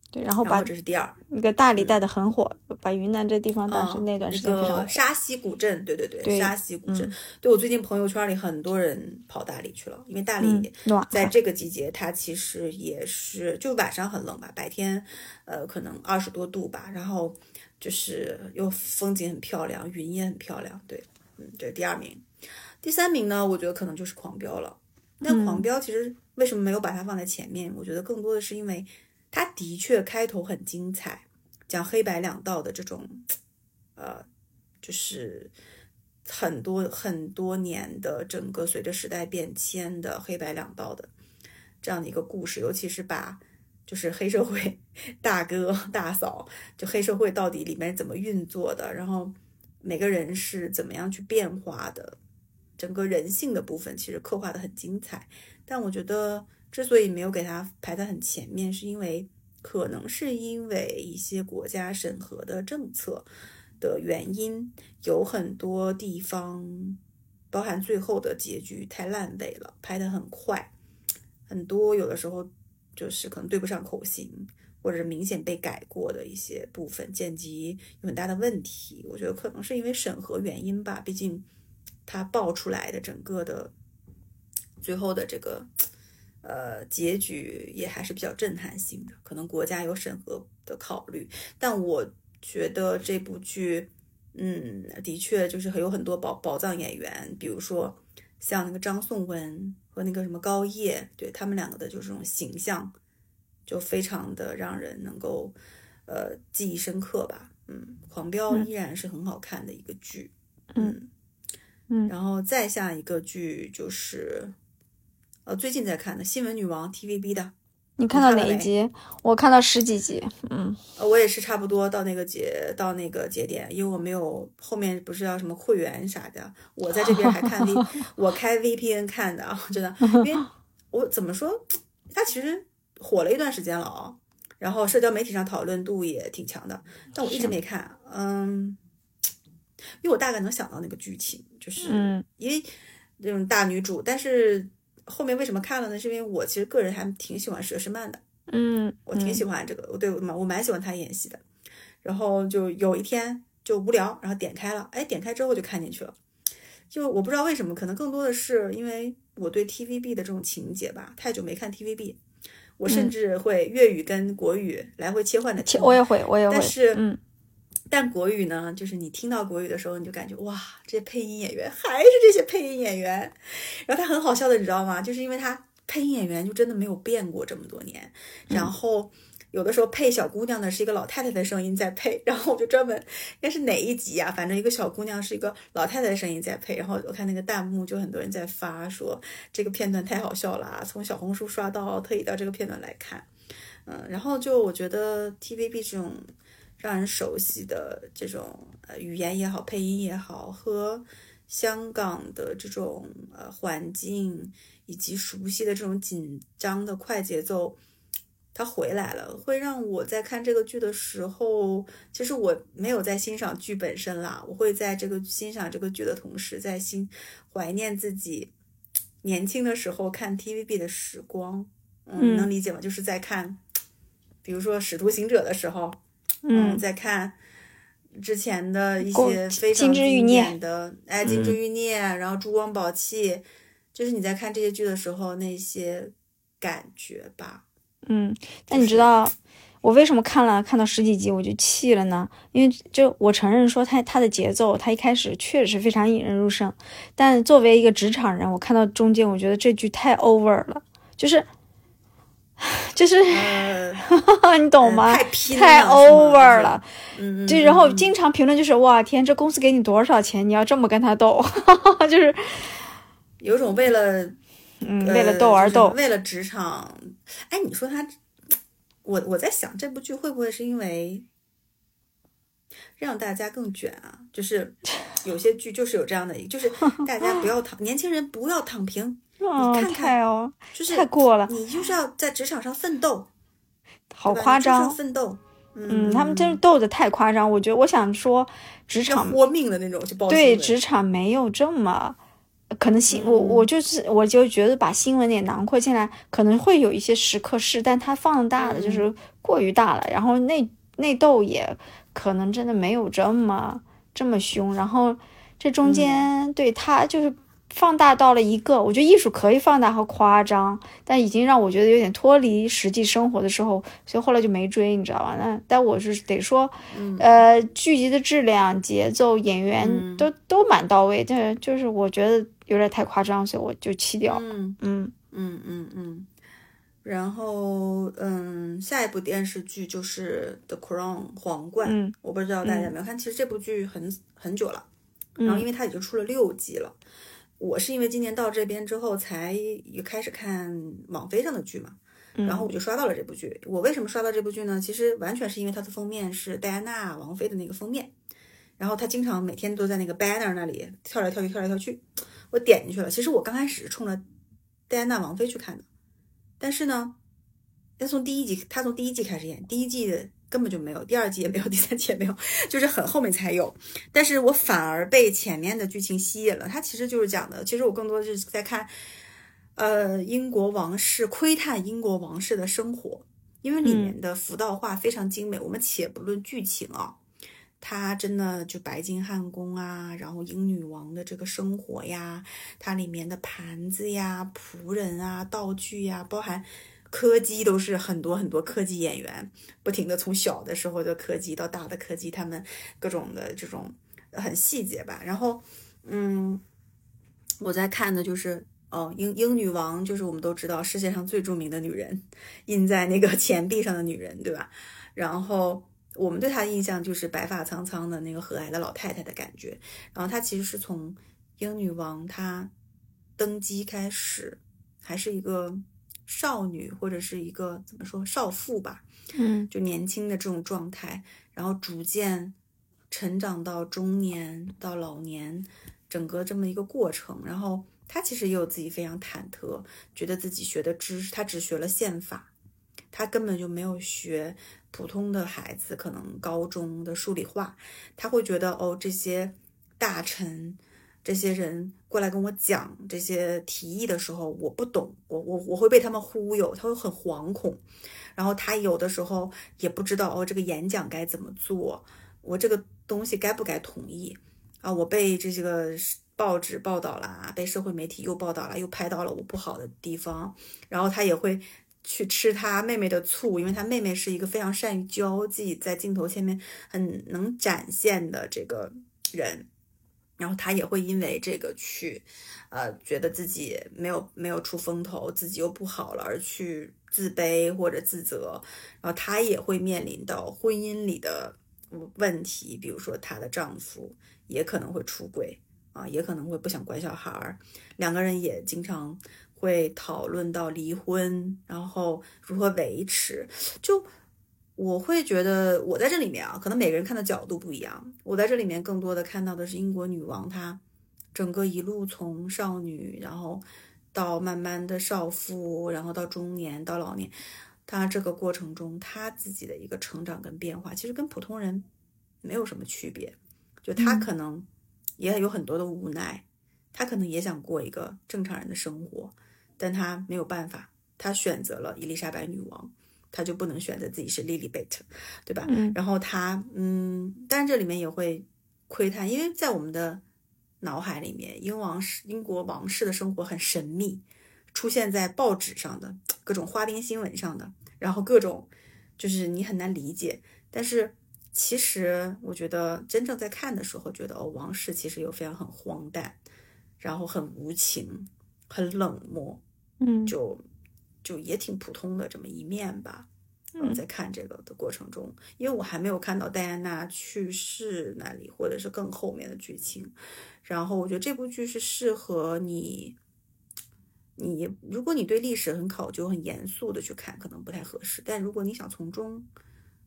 Speaker 1: 对，然后把
Speaker 2: 这是第二，
Speaker 1: 那个大理带的很火，把云南这地方当时那段时间非常
Speaker 2: 沙溪古镇，对对对，沙溪古镇，对我最近朋友圈里很多人跑大理去了，因为大理在这个季节，它其实也是就晚上很冷吧，白天呃可能二十多度吧，然后就是又风景很漂亮，云也很漂亮，对，嗯，这是第二名。第三名呢，我觉得可能就是《狂飙》了。那《狂飙》其实为什么没有把它放在前面？我觉得更多的是因为它的确开头很精彩，讲黑白两道的这种，呃，就是很多很多年的整个随着时代变迁的黑白两道的这样的一个故事，尤其是把就是黑社会 大哥大嫂，就黑社会到底里面怎么运作的，然后每个人是怎么样去变化的。整个人性的部分其实刻画的很精彩，但我觉得之所以没有给它排在很前面，是因为可能是因为一些国家审核的政策的原因，有很多地方，包含最后的结局太烂尾了，拍的很快，很多有的时候就是可能对不上口型，或者是明显被改过的一些部分，剪辑有很大的问题。我觉得可能是因为审核原因吧，毕竟。他爆出来的整个的最后的这个呃，结局也还是比较震撼性的，可能国家有审核的考虑，但我觉得这部剧，嗯，的确就是有很多宝宝藏演员，比如说像那个张颂文和那个什么高叶，对他们两个的就是这种形象，就非常的让人能够呃记忆深刻吧。嗯，狂飙依然是很好看的一个剧。
Speaker 1: 嗯嗯，
Speaker 2: 然后再下一个剧就是。呃，最近在看的《新闻女王》TVB 的，
Speaker 1: 你看到哪一集？我看到十几集。嗯，
Speaker 2: 我也是差不多到那个节到那个节点，因为我没有后面不是要什么会员啥的，我在这边还看 V，我开 VPN 看的啊，真的，因为 我怎么说，它其实火了一段时间了啊，然后社交媒体上讨论度也挺强的，但我一直没看，嗯，因为我大概能想到那个剧情，就是因为那种大女主，但是。后面为什么看了呢？是因为我其实个人还挺喜欢佘诗曼的，
Speaker 1: 嗯，
Speaker 2: 我挺喜欢这个，我对我蛮我蛮喜欢她演戏的。然后就有一天就无聊，然后点开了，哎，点开之后就看进去了。就我不知道为什么，可能更多的是因为我对 TVB 的这种情节吧，太久没看 TVB，我甚至会粤语跟国语来回切换的听。
Speaker 1: 我也会，我也会，
Speaker 2: 但是
Speaker 1: 嗯。
Speaker 2: 但国语呢，就是你听到国语的时候，你就感觉哇，这些配音演员还是这些配音演员。然后他很好笑的，你知道吗？就是因为他配音演员就真的没有变过这么多年。然后有的时候配小姑娘的是一个老太太的声音在配，然后我就专门应该是哪一集啊？反正一个小姑娘是一个老太太的声音在配。然后我看那个弹幕就很多人在发说这个片段太好笑了，从小红书刷到特意到这个片段来看。嗯，然后就我觉得 TVB 这种。让人熟悉的这种呃语言也好，配音也好，和香港的这种呃环境以及熟悉的这种紧张的快节奏，它回来了，会让我在看这个剧的时候，其实我没有在欣赏剧本身啦，我会在这个欣赏这个剧的同时，在心怀念自己年轻的时候看 TVB 的时光。嗯，能理解吗？就是在看，比如说《使徒行者》的时候。嗯，在看之前的一些非常经典的，哎，《金枝欲孽》，然后《珠光宝气》，就是你在看这些剧的时候那些感觉吧。
Speaker 1: 嗯，那你知道我为什么看了看到十几集我就气了呢？因为就我承认说他他的节奏，他一开始确实非常引人入胜，但作为一个职场人，我看到中间我觉得这剧太 over 了，就是。就是，你懂吗？太 over 了，
Speaker 2: 嗯，
Speaker 1: 就然后经常评论就是哇天，这公司给你多少钱，你要这么跟他斗，就是
Speaker 2: 有种为了
Speaker 1: 嗯为了斗而斗，
Speaker 2: 为了职场。哎，你说他，我我在想这部剧会不会是因为让大家更卷啊？就是有些剧就是有这样的，就是大家不要躺，年轻人不要躺平。你看看
Speaker 1: 哦，
Speaker 2: 就是
Speaker 1: 太过了。
Speaker 2: 你就是要在职场上奋斗，
Speaker 1: 好夸张！
Speaker 2: 奋斗，
Speaker 1: 嗯，他们真是斗的太夸张。我觉得，我想说，职场
Speaker 2: 豁命的那种，
Speaker 1: 对职场没有这么可能新。我我就是我就觉得把新闻也囊括进来，可能会有一些时刻是，但它放大的就是过于大了。然后内内斗也可能真的没有这么这么凶。然后这中间对他就是。放大到了一个，我觉得艺术可以放大和夸张，但已经让我觉得有点脱离实际生活的时候，所以后来就没追，你知道吧？那但我是得说，呃，剧集的质量、节奏、演员都都蛮到位，但就是我觉得有点太夸张，所以我就弃掉。
Speaker 2: 嗯嗯嗯嗯嗯。然后嗯，下一部电视剧就是《The Crown》皇冠，我不知道大家有没有看。其实这部剧很很久了，然后因为它已经出了六集了。我是因为今年到这边之后才开始看网飞上的剧嘛，然后我就刷到了这部剧。我为什么刷到这部剧呢？其实完全是因为它的封面是戴安娜王妃的那个封面，然后她经常每天都在那个 banner 那里跳来跳去，跳来跳去。我点进去了。其实我刚开始是冲着戴安娜王妃去看的，但是呢，她从第一集，她从第一季开始演，第一季的。根本就没有，第二季也没有，第三季也没有，就是很后面才有。但是我反而被前面的剧情吸引了。它其实就是讲的，其实我更多的是在看，呃，英国王室窥探英国王室的生活，因为里面的服道画非常精美。我们且不论剧情啊，它真的就白金汉宫啊，然后英女王的这个生活呀，它里面的盘子呀、仆人啊、道具呀，包含柯基都是很多很多科技演员，不停的从小的时候的柯基到大的柯基，他们各种的这种很细节吧。然后，嗯，我在看的就是哦，英英女王就是我们都知道世界上最著名的女人，印在那个 钱币上的女人，对吧？然后。我们对她的印象就是白发苍苍的那个和蔼的老太太的感觉。然后她其实是从英女王她登基开始，还是一个少女或者是一个怎么说少妇吧，
Speaker 1: 嗯，
Speaker 2: 就年轻的这种状态，然后逐渐成长到中年到老年，整个这么一个过程。然后她其实也有自己非常忐忑，觉得自己学的知识，她只学了宪法，她根本就没有学。普通的孩子可能高中的数理化，他会觉得哦，这些大臣、这些人过来跟我讲这些提议的时候，我不懂，我我我会被他们忽悠，他会很惶恐。然后他有的时候也不知道哦，这个演讲该怎么做，我这个东西该不该同意啊？我被这些个报纸报道了，被社会媒体又报道了，又拍到了我不好的地方，然后他也会。去吃他妹妹的醋，因为他妹妹是一个非常善于交际，在镜头前面很能展现的这个人，然后他也会因为这个去，呃，觉得自己没有没有出风头，自己又不好了，而去自卑或者自责，然后他也会面临到婚姻里的问题，比如说她的丈夫也可能会出轨啊，也可能会不想管小孩儿，两个人也经常。会讨论到离婚，然后如何维持。就我会觉得，我在这里面啊，可能每个人看的角度不一样。我在这里面更多的看到的是英国女王她整个一路从少女，然后到慢慢的少妇，然后到中年，到老年，她这个过程中她自己的一个成长跟变化，其实跟普通人没有什么区别。就她可能也有很多的无奈，她可能也想过一个正常人的生活。但她没有办法，她选择了伊丽莎白女王，他就不能选择自己是莉莉贝特，对吧？
Speaker 1: 嗯。
Speaker 2: 然后他，嗯，但是这里面也会窥探，因为在我们的脑海里面，英王室、英国王室的生活很神秘，出现在报纸上的各种花边新闻上的，然后各种就是你很难理解。但是其实我觉得真正在看的时候，觉得哦，王室其实有非常很荒诞，然后很无情，很冷漠。
Speaker 1: 嗯，
Speaker 2: 就就也挺普通的这么一面吧。
Speaker 1: 嗯，
Speaker 2: 在看这个的过程中，因为我还没有看到戴安娜去世那里，或者是更后面的剧情。然后我觉得这部剧是适合你，你如果你对历史很考究、很严肃的去看，可能不太合适。但如果你想从中，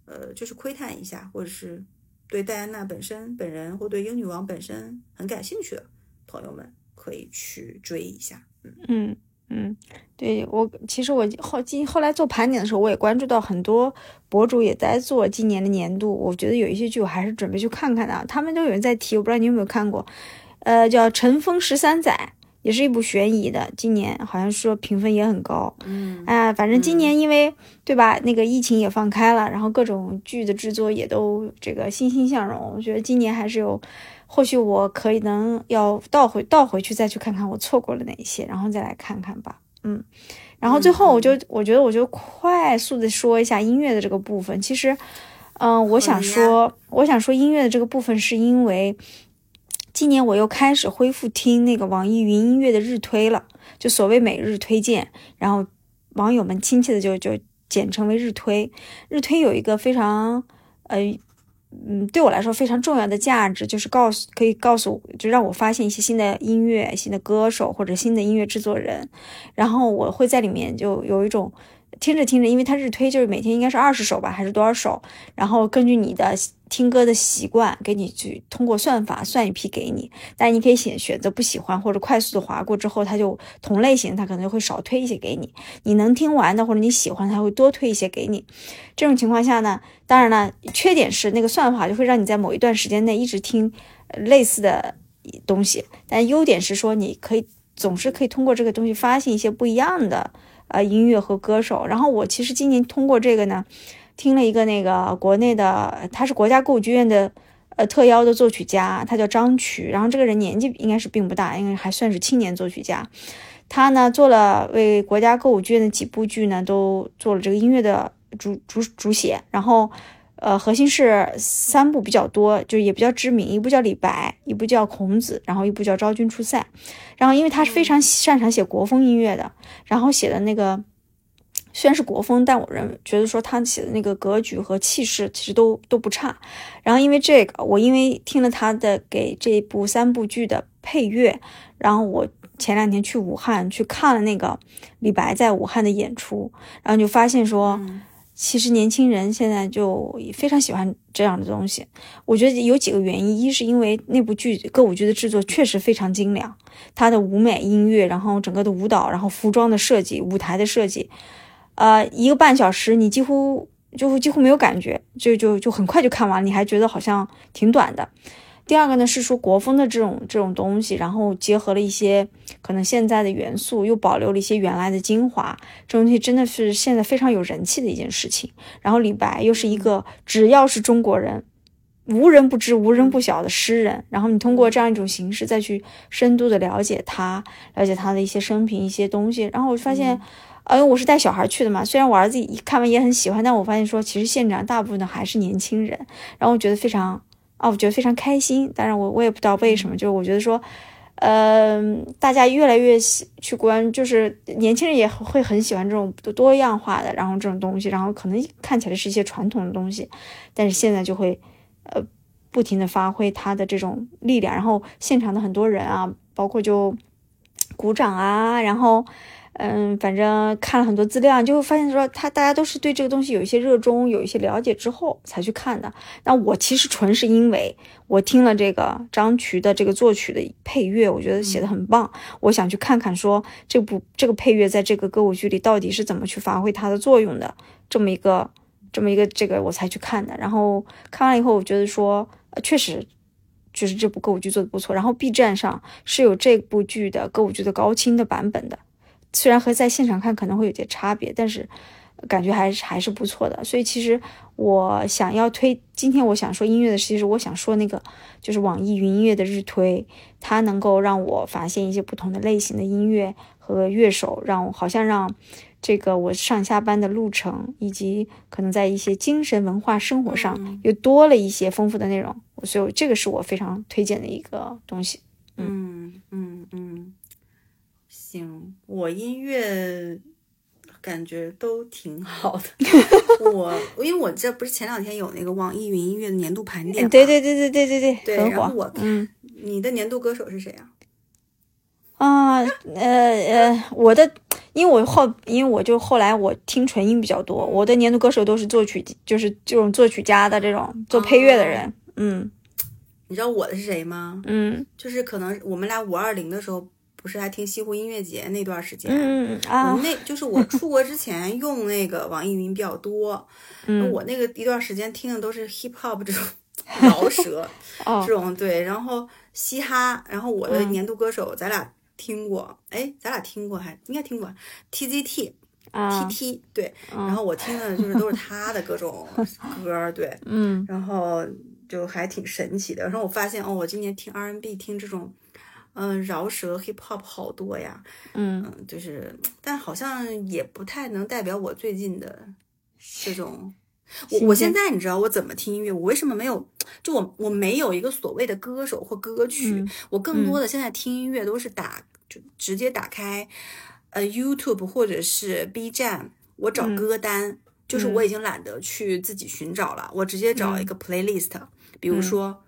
Speaker 2: 呃，就是窥探一下，或者是对戴安娜本身本人或对英女王本身很感兴趣的朋友们，可以去追一下。嗯
Speaker 1: 嗯。嗯，对我其实我后今后来做盘点的时候，我也关注到很多博主也在做今年的年度。我觉得有一些剧我还是准备去看看的。他们都有人在提，我不知道你有没有看过，呃，叫《尘封十三载》，也是一部悬疑的，今年好像说评分也很高。
Speaker 2: 嗯，
Speaker 1: 哎，反正今年因为对吧，那个疫情也放开了，然后各种剧的制作也都这个欣欣向荣。我觉得今年还是有。或许我可以能要倒回倒回去再去看看我错过了哪一些，然后再来看看吧。嗯，然后最后我就我觉得我就快速的说一下音乐的这个部分。其实，嗯，我想说我想说音乐的这个部分是因为今年我又开始恢复听那个网易云音乐的日推了，就所谓每日推荐，然后网友们亲切的就就简称为日推。日推有一个非常呃。嗯，对我来说非常重要的价值就是告诉，可以告诉，就让我发现一些新的音乐、新的歌手或者新的音乐制作人，然后我会在里面就有一种。听着听着，因为它日推就是每天应该是二十首吧，还是多少首？然后根据你的听歌的习惯，给你去通过算法算一批给你。但你可以选选择不喜欢或者快速的划过之后，它就同类型它可能就会少推一些给你。你能听完的或者你喜欢，它会多推一些给你。这种情况下呢，当然了，缺点是那个算法就会让你在某一段时间内一直听类似的东西。但优点是说你可以总是可以通过这个东西发现一些不一样的。呃，音乐和歌手。然后我其实今年通过这个呢，听了一个那个国内的，他是国家歌舞剧院的呃特邀的作曲家，他叫张渠，然后这个人年纪应该是并不大，因为还算是青年作曲家。他呢做了为国家歌舞剧院的几部剧呢，都做了这个音乐的主主主写，然后。呃，核心是三部比较多，就也比较知名，一部叫李白，一部叫孔子，然后一部叫昭君出塞。然后因为他是非常擅长写国风音乐的，然后写的那个虽然是国风，但我认觉得说他写的那个格局和气势其实都都不差。然后因为这个，我因为听了他的给这部三部剧的配乐，然后我前两天去武汉去看了那个李白在武汉的演出，然后就发现说。其实年轻人现在就非常喜欢这样的东西，我觉得有几个原因，一是因为那部剧歌舞剧的制作确实非常精良，它的舞美、音乐，然后整个的舞蹈，然后服装的设计、舞台的设计，呃，一个半小时你几乎就几乎没有感觉，就就就很快就看完了，你还觉得好像挺短的。第二个呢是说国风的这种这种东西，然后结合了一些可能现在的元素，又保留了一些原来的精华，这东西真的是现在非常有人气的一件事情。然后李白又是一个只要是中国人，无人不知、无人不晓的诗人。然后你通过这样一种形式再去深度的了解他，了解他的一些生平、一些东西。然后我发现，哎，我是带小孩去的嘛，虽然我儿子一看完也很喜欢，但我发现说其实现场大部分的还是年轻人，然后我觉得非常。啊，我觉得非常开心，但是我我也不知道为什么，就是我觉得说，呃，大家越来越喜去关，就是年轻人也会很喜欢这种多样化的，然后这种东西，然后可能看起来是一些传统的东西，但是现在就会，呃，不停的发挥它的这种力量，然后现场的很多人啊，包括就鼓掌啊，然后。嗯，反正看了很多资料，就会发现说他大家都是对这个东西有一些热衷，有一些了解之后才去看的。那我其实纯是因为我听了这个张渠的这个作曲的配乐，我觉得写的很棒，我想去看看说这部这个配乐在这个歌舞剧里到底是怎么去发挥它的作用的，这么一个这么一个这个我才去看的。然后看完以后，我觉得说确实就是这部歌舞剧做的不错。然后 B 站上是有这部剧的歌舞剧的高清的版本的。虽然和在现场看可能会有些差别，但是感觉还是还是不错的。所以其实我想要推，今天我想说音乐的，其实我想说那个就是网易云音乐的日推，它能够让我发现一些不同的类型的音乐和乐手，让我好像让这个我上下班的路程，以及可能在一些精神文化生活上又多了一些丰富的内容。所以这个是我非常推荐的一个东西。
Speaker 2: 嗯嗯嗯。我音乐感觉都挺好的。我因为我这不是前两天有那个网易云音乐的年度盘点，
Speaker 1: 对对对对对对
Speaker 2: 对，
Speaker 1: 对。
Speaker 2: 然后我看你的年度歌手是谁啊？
Speaker 1: 啊，呃呃，我的，因为我后，因为我就后来我听纯音比较多，我的年度歌手都是作曲，就是这种作曲家的这种做配乐的人。嗯，
Speaker 2: 你知道我的是谁吗？
Speaker 1: 嗯，
Speaker 2: 就是可能我们俩五二零的时候。不是还听西湖音乐节那段时间，
Speaker 1: 嗯啊，
Speaker 2: 那就是我出国之前用那个网易云比较多，
Speaker 1: 嗯，
Speaker 2: 我那个一段时间听的都是 hip hop 这种饶舌，这种对，然后嘻哈，然后我的年度歌手咱俩听过，哎，咱俩听过还应该听过 T Z T T T 对，然后我听的就是都是他的各种 歌，对，
Speaker 1: 嗯，
Speaker 2: 然后就还挺神奇的，然后我发现哦，我今年听 R N B 听这种。嗯，饶舌 hip hop 好多呀，
Speaker 1: 嗯，
Speaker 2: 就是，但好像也不太能代表我最近的这种。我我现在你知道我怎么听音乐？我为什么没有？就我我没有一个所谓的歌手或歌曲，我更多的现在听音乐都是打就直接打开呃 YouTube 或者是 B 站，我找歌单，就是我已经懒得去自己寻找了，我直接找一个 playlist，比如说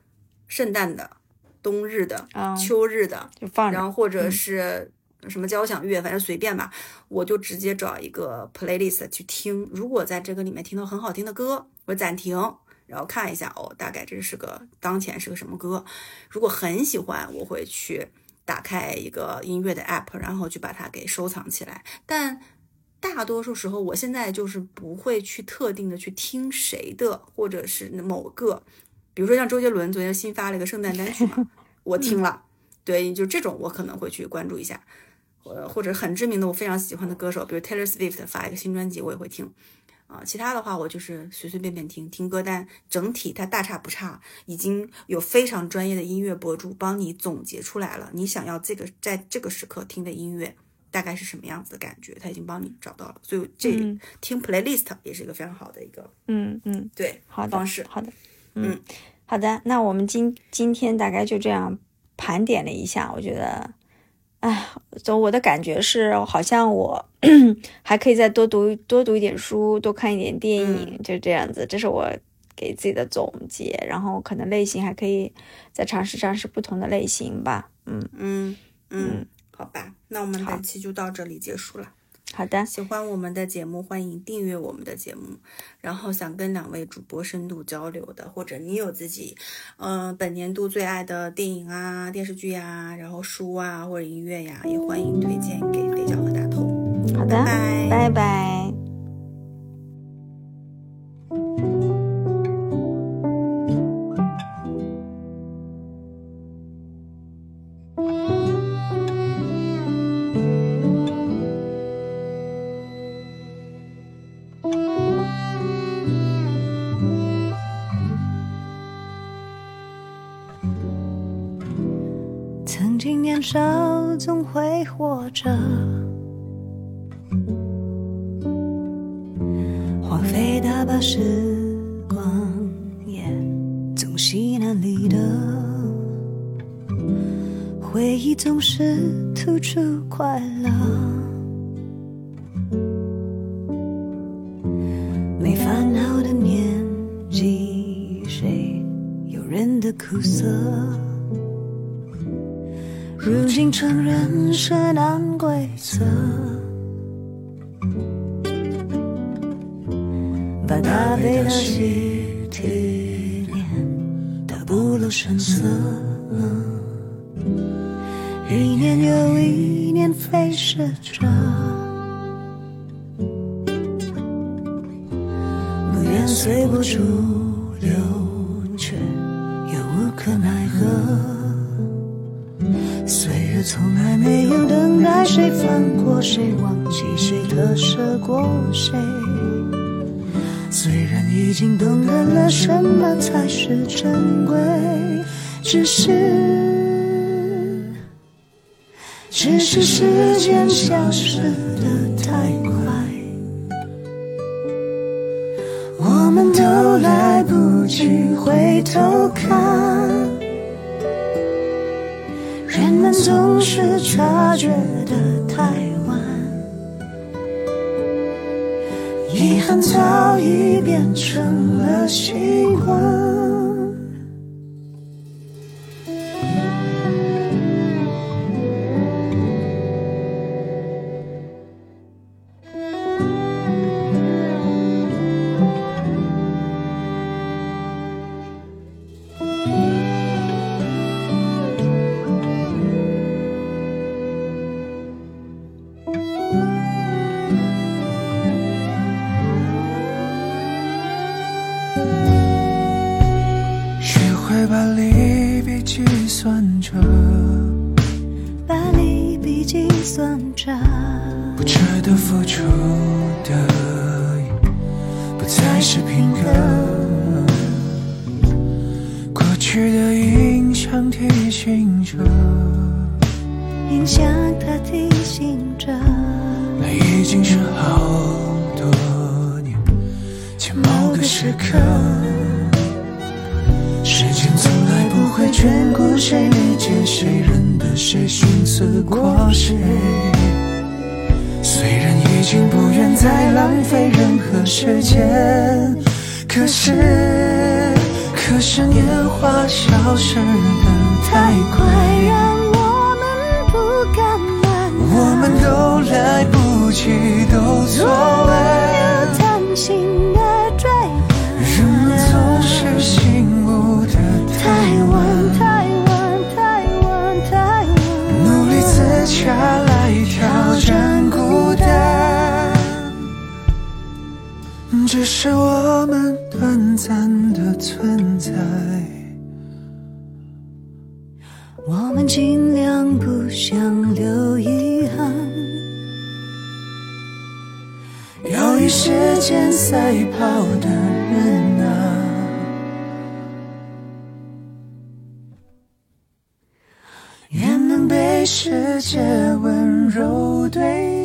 Speaker 2: 圣诞的。冬日的、秋日的，然后或者是什么交响乐，反正随便吧，我就直接找一个 playlist 去听。如果在这个里面听到很好听的歌，我暂停，然后看一下哦，大概这是个当前是个什么歌。如果很喜欢，我会去打开一个音乐的 app，然后去把它给收藏起来。但大多数时候，我现在就是不会去特定的去听谁的，或者是某个。比如说像周杰伦昨天新发了一个圣诞单曲嘛，我听了，对，就这种我可能会去关注一下，呃，或者很知名的我非常喜欢的歌手，比如 Taylor Swift 发一个新专辑，我也会听，啊，其他的话我就是随随便便听听歌，单整体它大差不差，已经有非常专业的音乐博主帮你总结出来了，你想要这个在这个时刻听的音乐大概是什么样子的感觉，他已经帮你找到了，所以这听 playlist 也是一个非常好的一个，
Speaker 3: 嗯嗯，
Speaker 2: 对，
Speaker 3: 好的
Speaker 2: 方式，
Speaker 3: 好的，嗯，好的，那我们今今天大概就这样盘点了一下，我觉得。哎，就我的感觉是，好像我还可以再多读多读一点书，多看一点电影，就这样子。这是我给自己的总结。然后可能类型还可以再尝试尝试不同的类型吧。
Speaker 2: 嗯嗯嗯，好吧，那我们本期就到这里结束了。
Speaker 3: 好的，
Speaker 2: 喜欢我们的节目，欢迎订阅我们的节目。然后想跟两位主播深度交流的，或者你有自己，嗯，本年度最爱的电影啊、电视剧呀，然后书啊或者音乐呀，也欢迎推荐给肥脚和大头。
Speaker 3: 好的，拜拜。少把大悲的喜体念得不露声色，一年又一年飞逝着，不愿随波逐流，谁放过谁，忘记谁，特舍过谁。
Speaker 4: 虽然
Speaker 3: 已经懂得了什么才是珍贵，只是，只是时间消失的太快，我们都来不及回头看。总是察觉得太晚，遗憾早已变成了习惯。算着不值得付出的不再是片刻过去的印象提醒着硬向它提醒着那已经是好多年前某个时刻。不会眷顾谁，理解谁，认得谁，寻思过谁。虽然已经不愿再浪费任何时间，可是，可是年华消失的太快，让我们不敢慢,我们都来不及，都错了。又贪心的追，人们总是醒悟的太。只是我们短暂的存在，我们尽量不想留遗憾。要与时间赛跑的人啊，愿能被世界温柔对待。